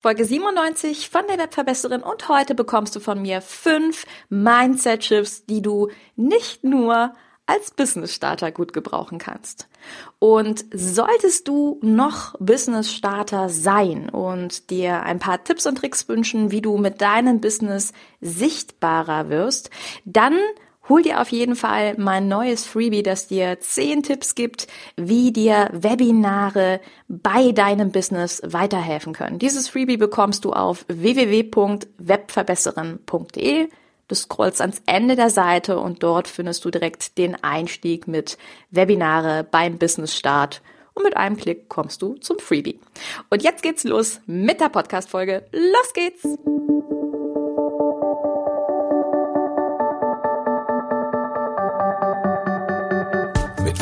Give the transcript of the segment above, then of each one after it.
Folge 97 von der Webverbesserin und heute bekommst du von mir fünf Mindset-Shifts, die du nicht nur als Business Starter gut gebrauchen kannst. Und solltest du noch Business Starter sein und dir ein paar Tipps und Tricks wünschen, wie du mit deinem Business sichtbarer wirst, dann hol dir auf jeden Fall mein neues Freebie, das dir zehn Tipps gibt, wie dir Webinare bei deinem Business weiterhelfen können. Dieses Freebie bekommst du auf www.webverbesserin.de. Du scrollst ans Ende der Seite und dort findest du direkt den Einstieg mit Webinare beim Business Start. Und mit einem Klick kommst du zum Freebie. Und jetzt geht's los mit der Podcast-Folge. Los geht's!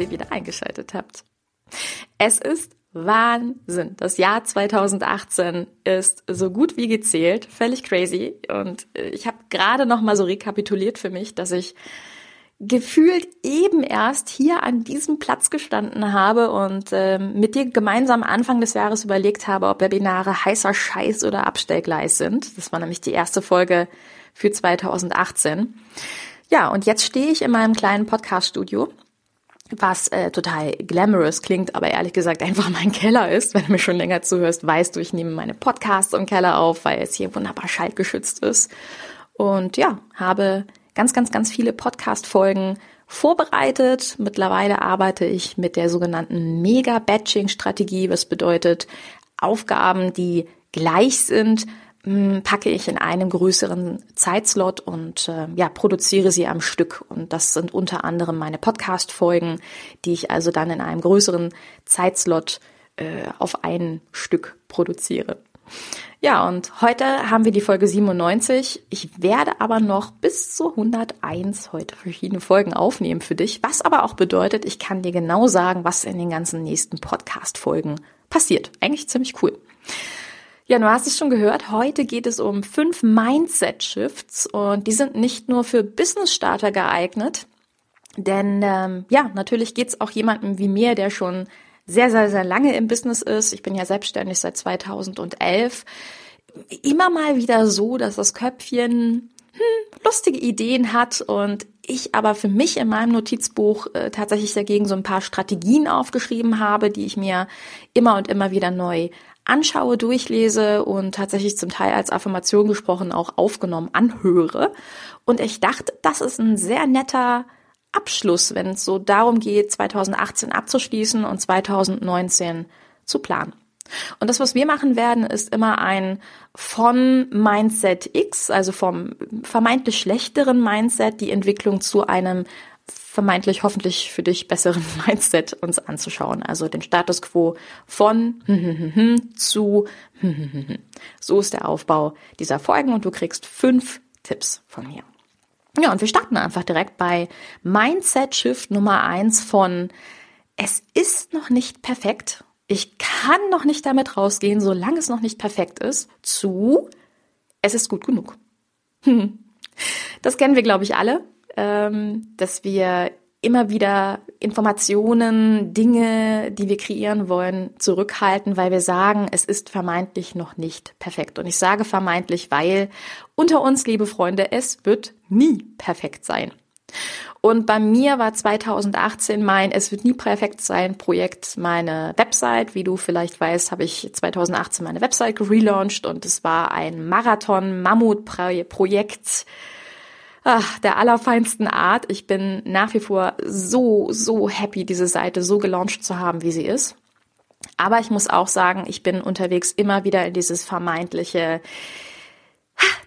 ihr wieder eingeschaltet habt. Es ist Wahnsinn. Das Jahr 2018 ist so gut wie gezählt, völlig crazy. Und ich habe gerade noch mal so rekapituliert für mich, dass ich gefühlt eben erst hier an diesem Platz gestanden habe und ähm, mit dir gemeinsam Anfang des Jahres überlegt habe, ob Webinare heißer Scheiß oder Abstellgleis sind. Das war nämlich die erste Folge für 2018. Ja, und jetzt stehe ich in meinem kleinen Podcast-Studio was äh, total glamorous klingt, aber ehrlich gesagt einfach mein Keller ist. Wenn du mir schon länger zuhörst, weißt du, ich nehme meine Podcasts im Keller auf, weil es hier wunderbar schallgeschützt ist. Und ja, habe ganz, ganz, ganz viele Podcast-Folgen vorbereitet. Mittlerweile arbeite ich mit der sogenannten Mega-Batching-Strategie, was bedeutet Aufgaben, die gleich sind, packe ich in einem größeren Zeitslot und äh, ja, produziere sie am Stück. Und das sind unter anderem meine Podcast-Folgen, die ich also dann in einem größeren Zeitslot äh, auf ein Stück produziere. Ja, und heute haben wir die Folge 97. Ich werde aber noch bis zu 101 heute verschiedene Folgen aufnehmen für dich, was aber auch bedeutet, ich kann dir genau sagen, was in den ganzen nächsten Podcast-Folgen passiert. Eigentlich ziemlich cool. Ja, du hast es schon gehört. Heute geht es um fünf Mindset-Shifts und die sind nicht nur für Business-Starter geeignet, denn ähm, ja, natürlich geht es auch jemandem wie mir, der schon sehr, sehr, sehr lange im Business ist. Ich bin ja selbstständig seit 2011. Immer mal wieder so, dass das Köpfchen hm, lustige Ideen hat und ich aber für mich in meinem Notizbuch äh, tatsächlich dagegen so ein paar Strategien aufgeschrieben habe, die ich mir immer und immer wieder neu anschaue, durchlese und tatsächlich zum Teil als Affirmation gesprochen auch aufgenommen anhöre. Und ich dachte, das ist ein sehr netter Abschluss, wenn es so darum geht, 2018 abzuschließen und 2019 zu planen. Und das, was wir machen werden, ist immer ein von Mindset X, also vom vermeintlich schlechteren Mindset, die Entwicklung zu einem vermeintlich hoffentlich für dich besseren Mindset uns anzuschauen. Also den Status quo von zu so ist der Aufbau dieser Folgen und du kriegst fünf Tipps von mir. Ja, und wir starten einfach direkt bei Mindset Shift Nummer eins von es ist noch nicht perfekt. Ich kann noch nicht damit rausgehen, solange es noch nicht perfekt ist, zu es ist gut genug. Das kennen wir, glaube ich, alle ähm, dass wir immer wieder Informationen, Dinge, die wir kreieren wollen, zurückhalten, weil wir sagen, es ist vermeintlich noch nicht perfekt. Und ich sage vermeintlich, weil unter uns, liebe Freunde, es wird nie perfekt sein. Und bei mir war 2018 mein Es wird nie perfekt sein Projekt meine Website. Wie du vielleicht weißt, habe ich 2018 meine Website gelauncht und es war ein Marathon-Mammut-Projekt ach, der allerfeinsten Art. Ich bin nach wie vor so, so happy, diese Seite so gelauncht zu haben, wie sie ist. Aber ich muss auch sagen, ich bin unterwegs immer wieder in dieses vermeintliche,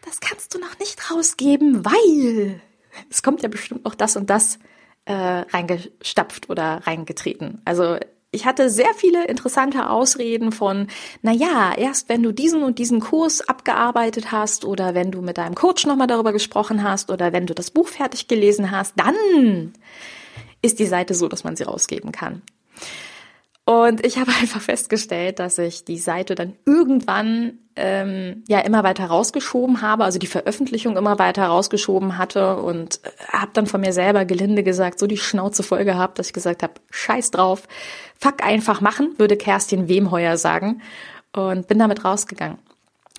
das kannst du noch nicht rausgeben, weil es kommt ja bestimmt noch das und das äh, reingestapft oder reingetreten. Also ich hatte sehr viele interessante Ausreden von, na ja, erst wenn du diesen und diesen Kurs abgearbeitet hast oder wenn du mit deinem Coach nochmal darüber gesprochen hast oder wenn du das Buch fertig gelesen hast, dann ist die Seite so, dass man sie rausgeben kann. Und ich habe einfach festgestellt, dass ich die Seite dann irgendwann ähm, ja immer weiter rausgeschoben habe, also die Veröffentlichung immer weiter rausgeschoben hatte und äh, habe dann von mir selber gelinde gesagt, so die Schnauze voll gehabt, dass ich gesagt habe, scheiß drauf, fuck einfach machen, würde Kerstin Wemheuer sagen und bin damit rausgegangen.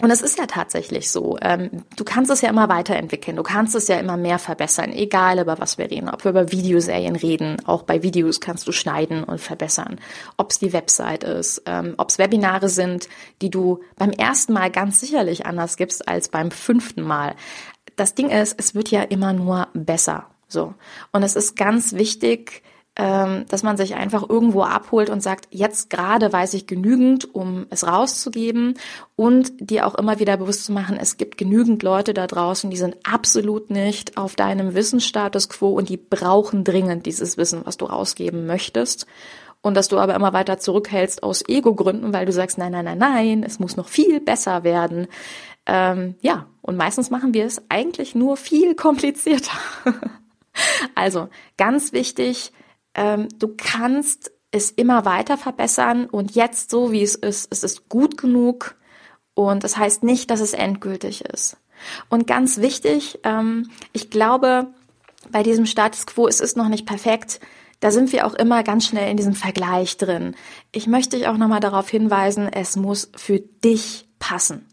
Und es ist ja tatsächlich so. Ähm, du kannst es ja immer weiterentwickeln. Du kannst es ja immer mehr verbessern, egal über was wir reden. Ob wir über Videoserien reden, auch bei Videos kannst du schneiden und verbessern. Ob es die Website ist, ähm, ob es Webinare sind, die du beim ersten Mal ganz sicherlich anders gibst als beim fünften Mal. Das Ding ist, es wird ja immer nur besser. So. Und es ist ganz wichtig, dass man sich einfach irgendwo abholt und sagt, jetzt gerade weiß ich genügend, um es rauszugeben und dir auch immer wieder bewusst zu machen, es gibt genügend Leute da draußen, die sind absolut nicht auf deinem Wissensstatus quo und die brauchen dringend dieses Wissen, was du rausgeben möchtest. Und dass du aber immer weiter zurückhältst aus Ego-Gründen, weil du sagst, nein, nein, nein, nein, es muss noch viel besser werden. Ähm, ja, und meistens machen wir es eigentlich nur viel komplizierter. also ganz wichtig, ähm, du kannst es immer weiter verbessern und jetzt so wie es ist, es ist gut genug und das heißt nicht, dass es endgültig ist. Und ganz wichtig, ähm, ich glaube, bei diesem Status quo, es ist noch nicht perfekt, da sind wir auch immer ganz schnell in diesem Vergleich drin. Ich möchte dich auch nochmal darauf hinweisen, es muss für dich passen.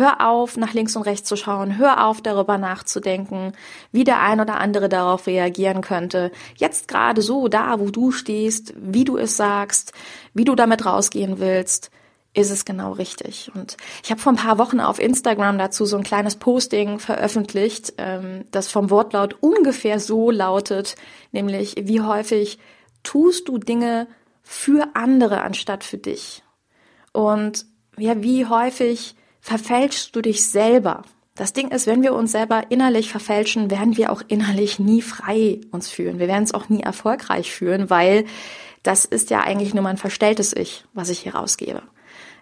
Hör auf, nach links und rechts zu schauen. Hör auf, darüber nachzudenken, wie der ein oder andere darauf reagieren könnte. Jetzt gerade so, da, wo du stehst, wie du es sagst, wie du damit rausgehen willst, ist es genau richtig. Und ich habe vor ein paar Wochen auf Instagram dazu so ein kleines Posting veröffentlicht, ähm, das vom Wortlaut ungefähr so lautet, nämlich wie häufig tust du Dinge für andere anstatt für dich? Und ja, wie häufig verfälschst du dich selber. Das Ding ist, wenn wir uns selber innerlich verfälschen, werden wir auch innerlich nie frei uns fühlen. Wir werden es auch nie erfolgreich fühlen, weil das ist ja eigentlich nur mein verstelltes Ich, was ich hier rausgebe.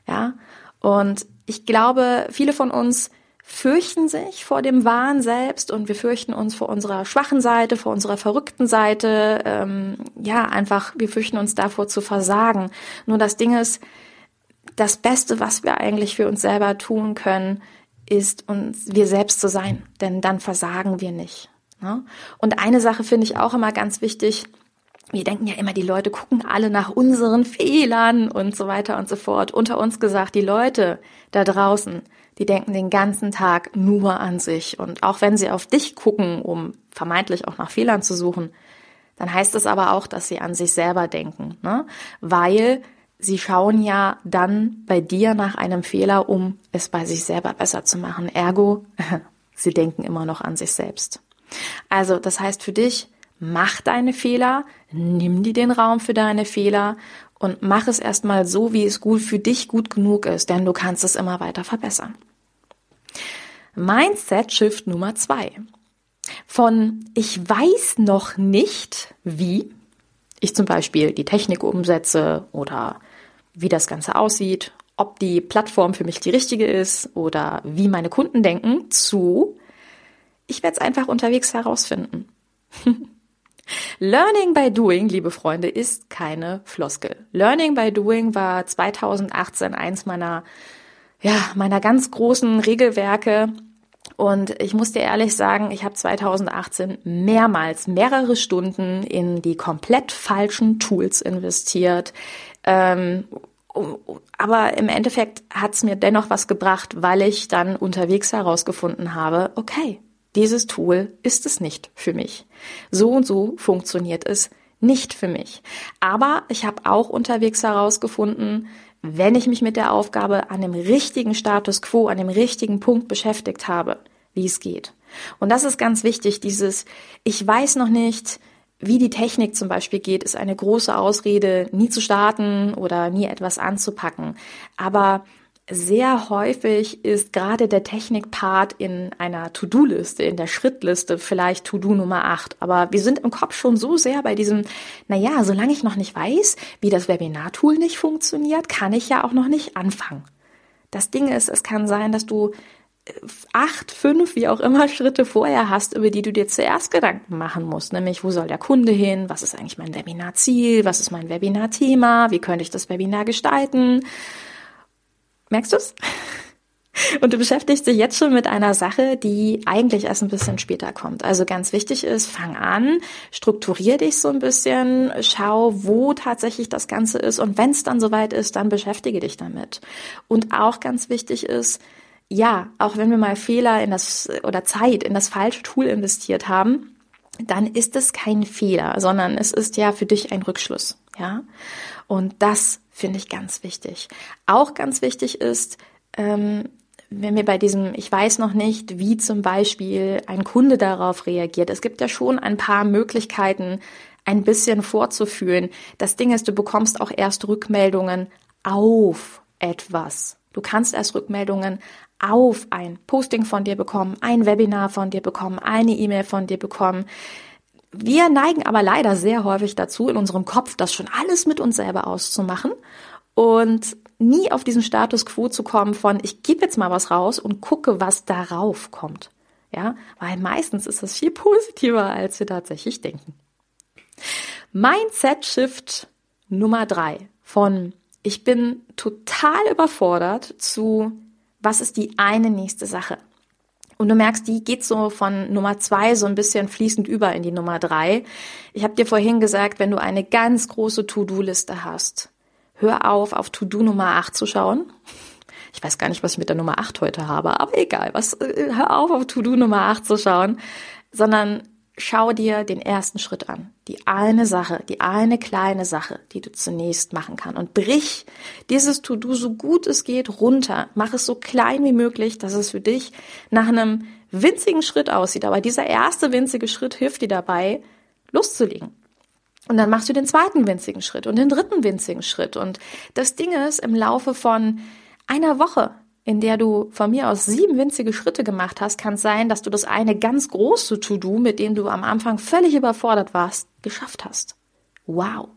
Ja. Und ich glaube, viele von uns fürchten sich vor dem Wahn selbst und wir fürchten uns vor unserer schwachen Seite, vor unserer verrückten Seite. Ähm, ja, einfach, wir fürchten uns davor zu versagen. Nur das Ding ist, das Beste, was wir eigentlich für uns selber tun können, ist uns wir selbst zu sein, denn dann versagen wir nicht. Ne? Und eine Sache finde ich auch immer ganz wichtig. Wir denken ja immer, die Leute gucken alle nach unseren Fehlern und so weiter und so fort. Unter uns gesagt, die Leute da draußen, die denken den ganzen Tag nur an sich. Und auch wenn sie auf dich gucken, um vermeintlich auch nach Fehlern zu suchen, dann heißt es aber auch, dass sie an sich selber denken. Ne? Weil Sie schauen ja dann bei dir nach einem Fehler, um es bei sich selber besser zu machen. Ergo, sie denken immer noch an sich selbst. Also, das heißt für dich, mach deine Fehler, nimm dir den Raum für deine Fehler und mach es erstmal so, wie es gut für dich gut genug ist, denn du kannst es immer weiter verbessern. Mindset Shift Nummer zwei. Von ich weiß noch nicht, wie ich zum Beispiel die Technik umsetze oder wie das Ganze aussieht, ob die Plattform für mich die richtige ist oder wie meine Kunden denken, zu, ich werde es einfach unterwegs herausfinden. Learning by Doing, liebe Freunde, ist keine Floskel. Learning by Doing war 2018 eins meiner, ja, meiner ganz großen Regelwerke. Und ich muss dir ehrlich sagen, ich habe 2018 mehrmals mehrere Stunden in die komplett falschen Tools investiert, ähm, aber im Endeffekt hat es mir dennoch was gebracht, weil ich dann unterwegs herausgefunden habe, okay, dieses Tool ist es nicht für mich. So und so funktioniert es nicht für mich. Aber ich habe auch unterwegs herausgefunden, wenn ich mich mit der Aufgabe an dem richtigen Status quo, an dem richtigen Punkt beschäftigt habe, wie es geht. Und das ist ganz wichtig, dieses, ich weiß noch nicht, wie die Technik zum Beispiel geht, ist eine große Ausrede, nie zu starten oder nie etwas anzupacken. Aber sehr häufig ist gerade der Technikpart in einer To-Do-Liste, in der Schrittliste vielleicht To-Do Nummer 8. Aber wir sind im Kopf schon so sehr bei diesem, naja, solange ich noch nicht weiß, wie das Webinar-Tool nicht funktioniert, kann ich ja auch noch nicht anfangen. Das Ding ist, es kann sein, dass du acht, fünf, wie auch immer Schritte vorher hast, über die du dir zuerst Gedanken machen musst, nämlich wo soll der Kunde hin, was ist eigentlich mein Webinar-Ziel, was ist mein Webinar-Thema, wie könnte ich das Webinar gestalten Merkst du's? Und du beschäftigst dich jetzt schon mit einer Sache, die eigentlich erst ein bisschen später kommt. Also ganz wichtig ist, fang an, strukturier dich so ein bisschen, schau, wo tatsächlich das Ganze ist und wenn es dann soweit ist, dann beschäftige dich damit. Und auch ganz wichtig ist, ja, auch wenn wir mal Fehler in das oder Zeit in das falsche Tool investiert haben, dann ist es kein Fehler, sondern es ist ja für dich ein Rückschluss, ja. Und das finde ich ganz wichtig. Auch ganz wichtig ist, ähm, wenn wir bei diesem, ich weiß noch nicht, wie zum Beispiel ein Kunde darauf reagiert. Es gibt ja schon ein paar Möglichkeiten, ein bisschen vorzufühlen. Das Ding ist, du bekommst auch erst Rückmeldungen auf etwas. Du kannst erst Rückmeldungen auf ein Posting von dir bekommen, ein Webinar von dir bekommen, eine E-Mail von dir bekommen. Wir neigen aber leider sehr häufig dazu, in unserem Kopf das schon alles mit uns selber auszumachen und nie auf diesen Status quo zu kommen von, ich gebe jetzt mal was raus und gucke, was darauf kommt. Ja, weil meistens ist das viel positiver, als wir tatsächlich denken. Mindset Shift Nummer drei von ich bin total überfordert zu was ist die eine nächste Sache? Und du merkst, die geht so von Nummer zwei so ein bisschen fließend über in die Nummer drei. Ich habe dir vorhin gesagt, wenn du eine ganz große To-Do-Liste hast, hör auf, auf To-Do Nummer acht zu schauen. Ich weiß gar nicht, was ich mit der Nummer acht heute habe, aber egal, was, äh, hör auf, auf To-Do Nummer acht zu schauen, sondern schau dir den ersten Schritt an. Die eine Sache, die eine kleine Sache, die du zunächst machen kannst. Und brich dieses To-Do so gut es geht runter. Mach es so klein wie möglich, dass es für dich nach einem winzigen Schritt aussieht. Aber dieser erste winzige Schritt hilft dir dabei, loszulegen. Und dann machst du den zweiten winzigen Schritt und den dritten winzigen Schritt. Und das Ding ist, im Laufe von einer Woche in der du von mir aus sieben winzige Schritte gemacht hast, kann es sein, dass du das eine ganz große To-Do, mit dem du am Anfang völlig überfordert warst, geschafft hast. Wow.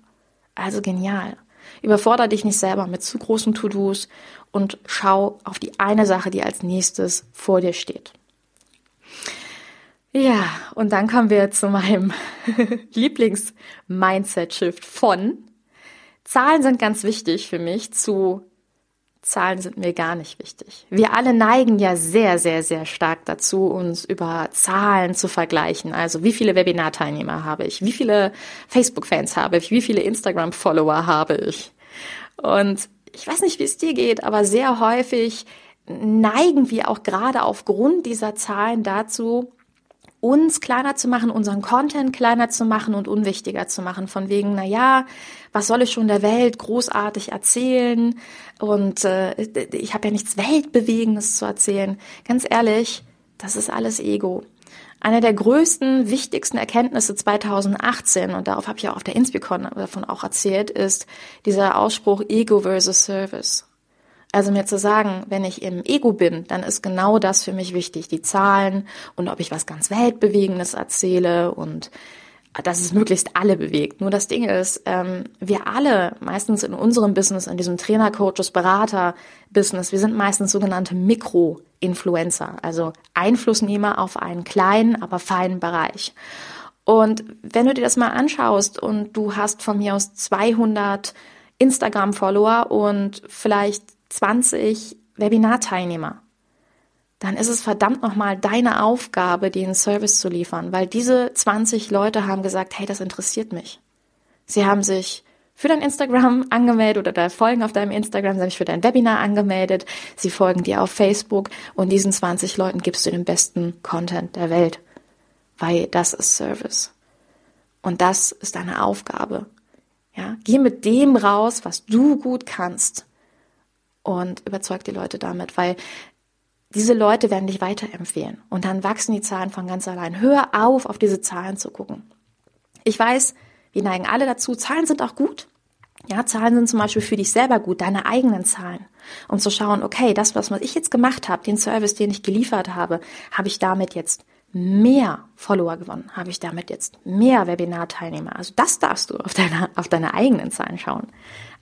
Also genial. Überfordere dich nicht selber mit zu großen To-Dos und schau auf die eine Sache, die als nächstes vor dir steht. Ja, und dann kommen wir zu meinem Lieblings-Mindset-Shift von Zahlen sind ganz wichtig für mich zu Zahlen sind mir gar nicht wichtig. Wir alle neigen ja sehr, sehr, sehr stark dazu, uns über Zahlen zu vergleichen. Also wie viele Webinar-Teilnehmer habe ich? Wie viele Facebook-Fans habe ich? Wie viele Instagram-Follower habe ich? Und ich weiß nicht, wie es dir geht, aber sehr häufig neigen wir auch gerade aufgrund dieser Zahlen dazu, uns kleiner zu machen, unseren Content kleiner zu machen und unwichtiger zu machen. Von wegen, na ja, was soll ich schon der Welt großartig erzählen? Und äh, ich habe ja nichts Weltbewegendes zu erzählen. Ganz ehrlich, das ist alles Ego. Eine der größten, wichtigsten Erkenntnisse 2018, und darauf habe ich ja auf der Inspicon davon auch erzählt, ist dieser Ausspruch Ego versus Service. Also mir zu sagen, wenn ich im Ego bin, dann ist genau das für mich wichtig, die Zahlen und ob ich was ganz Weltbewegendes erzähle und dass es möglichst alle bewegt. Nur das Ding ist, ähm, wir alle, meistens in unserem Business, in diesem Trainer, Coaches, Berater-Business, wir sind meistens sogenannte Mikro-Influencer, also Einflussnehmer auf einen kleinen, aber feinen Bereich. Und wenn du dir das mal anschaust und du hast von mir aus 200 Instagram-Follower und vielleicht 20 Webinarteilnehmer, dann ist es verdammt nochmal deine Aufgabe, den Service zu liefern, weil diese 20 Leute haben gesagt, hey, das interessiert mich. Sie haben sich für dein Instagram angemeldet oder da folgen auf deinem Instagram, sie haben sich für dein Webinar angemeldet, sie folgen dir auf Facebook und diesen 20 Leuten gibst du den besten Content der Welt, weil das ist Service. Und das ist deine Aufgabe. Ja, geh mit dem raus, was du gut kannst und überzeug die Leute damit, weil diese Leute werden dich weiterempfehlen und dann wachsen die Zahlen von ganz allein. Hör auf, auf diese Zahlen zu gucken. Ich weiß, wir neigen alle dazu. Zahlen sind auch gut. Ja, Zahlen sind zum Beispiel für dich selber gut, deine eigenen Zahlen. Um zu schauen, okay, das, was ich jetzt gemacht habe, den Service, den ich geliefert habe, habe ich damit jetzt mehr Follower gewonnen? Habe ich damit jetzt mehr Webinarteilnehmer? Also das darfst du auf deine, auf deine eigenen Zahlen schauen.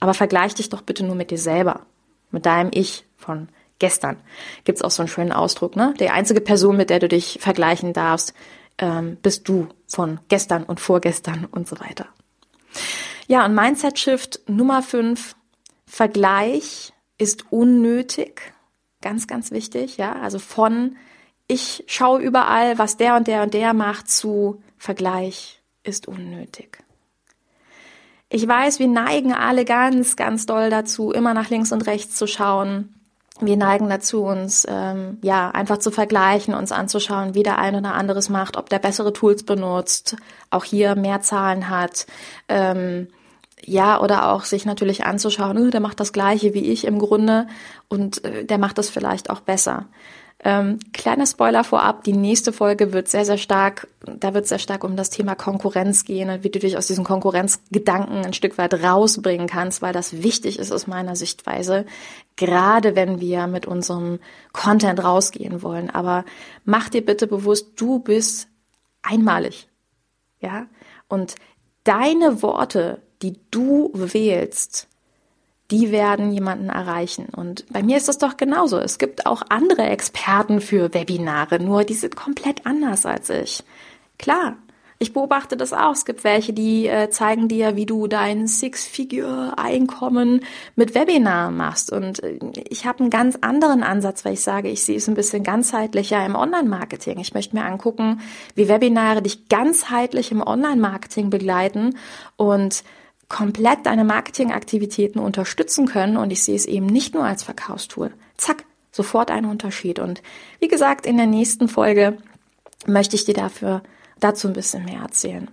Aber vergleich dich doch bitte nur mit dir selber, mit deinem Ich von gestern. Gibt's auch so einen schönen Ausdruck, ne? Die einzige Person, mit der du dich vergleichen darfst, ähm, bist du von gestern und vorgestern und so weiter. Ja, und Mindset Shift Nummer 5, Vergleich ist unnötig. Ganz, ganz wichtig, ja. Also von ich schaue überall, was der und der und der macht, zu Vergleich ist unnötig. Ich weiß, wir neigen alle ganz, ganz doll dazu, immer nach links und rechts zu schauen. Wir neigen dazu, uns ähm, ja einfach zu vergleichen, uns anzuschauen, wie der ein oder anderes macht, ob der bessere Tools benutzt, auch hier mehr Zahlen hat. Ähm, ja, oder auch sich natürlich anzuschauen, oh, der macht das gleiche wie ich im Grunde und äh, der macht das vielleicht auch besser. Ähm, kleiner Spoiler vorab, die nächste Folge wird sehr, sehr stark, da wird sehr stark um das Thema Konkurrenz gehen und wie du dich aus diesen Konkurrenzgedanken ein Stück weit rausbringen kannst, weil das wichtig ist aus meiner Sichtweise, gerade wenn wir mit unserem Content rausgehen wollen. Aber mach dir bitte bewusst, du bist einmalig. Ja? Und deine Worte, die du wählst, die werden jemanden erreichen. Und bei mir ist es doch genauso. Es gibt auch andere Experten für Webinare, nur die sind komplett anders als ich. Klar, ich beobachte das auch. Es gibt welche, die äh, zeigen dir, wie du dein Six-Figure-Einkommen mit Webinar machst. Und äh, ich habe einen ganz anderen Ansatz, weil ich sage, ich sehe es ein bisschen ganzheitlicher im Online-Marketing. Ich möchte mir angucken, wie Webinare dich ganzheitlich im Online-Marketing begleiten und komplett deine Marketingaktivitäten unterstützen können. Und ich sehe es eben nicht nur als Verkaufstool. Zack, sofort ein Unterschied. Und wie gesagt, in der nächsten Folge möchte ich dir dafür dazu ein bisschen mehr erzählen.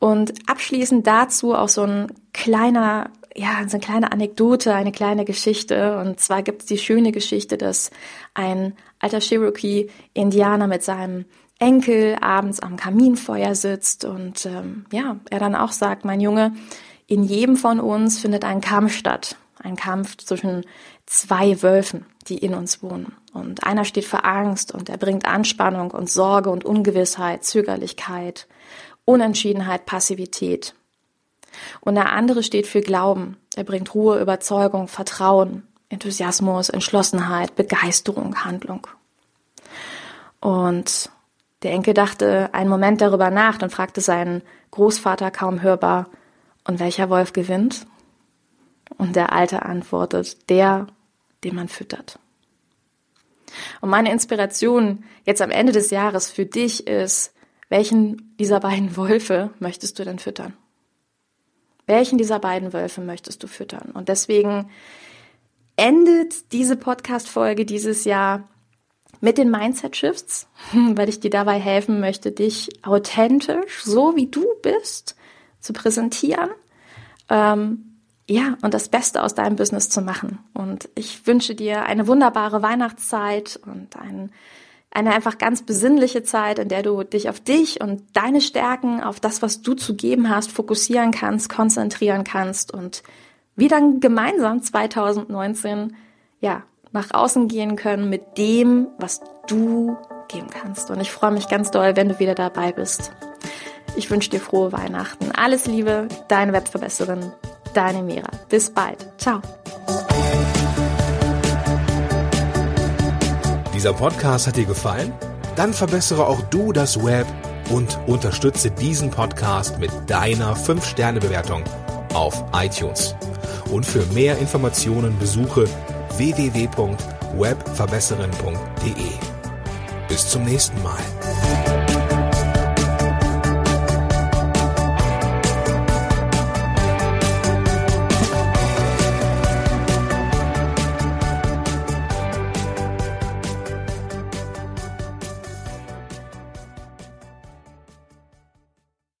Und abschließend dazu auch so ein kleiner, ja, so eine kleine Anekdote, eine kleine Geschichte. Und zwar gibt es die schöne Geschichte, dass ein alter Cherokee-Indianer mit seinem Enkel abends am Kaminfeuer sitzt und ähm, ja, er dann auch sagt, mein Junge, in jedem von uns findet ein Kampf statt. Ein Kampf zwischen zwei Wölfen, die in uns wohnen. Und einer steht für Angst und er bringt Anspannung und Sorge und Ungewissheit, Zögerlichkeit, Unentschiedenheit, Passivität. Und der andere steht für Glauben. Er bringt Ruhe, Überzeugung, Vertrauen, Enthusiasmus, Entschlossenheit, Begeisterung, Handlung. Und der Enkel dachte einen Moment darüber nach und fragte seinen Großvater kaum hörbar, und welcher Wolf gewinnt? Und der Alte antwortet, der, den man füttert. Und meine Inspiration jetzt am Ende des Jahres für dich ist, welchen dieser beiden Wölfe möchtest du denn füttern? Welchen dieser beiden Wölfe möchtest du füttern? Und deswegen endet diese Podcast-Folge dieses Jahr mit den Mindset-Shifts, weil ich dir dabei helfen möchte, dich authentisch, so wie du bist, zu präsentieren. Ähm, ja, und das Beste aus deinem Business zu machen. Und ich wünsche dir eine wunderbare Weihnachtszeit und ein, eine einfach ganz besinnliche Zeit, in der du dich auf dich und deine Stärken, auf das, was du zu geben hast, fokussieren kannst, konzentrieren kannst und wir dann gemeinsam 2019, ja, nach außen gehen können mit dem, was du geben kannst. Und ich freue mich ganz doll, wenn du wieder dabei bist. Ich wünsche dir frohe Weihnachten. Alles Liebe, deine Webverbesserin, deine Mira. Bis bald. Ciao. Dieser Podcast hat dir gefallen? Dann verbessere auch du das Web und unterstütze diesen Podcast mit deiner 5-Sterne-Bewertung auf iTunes. Und für mehr Informationen besuche www.webverbesserin.de. Bis zum nächsten Mal.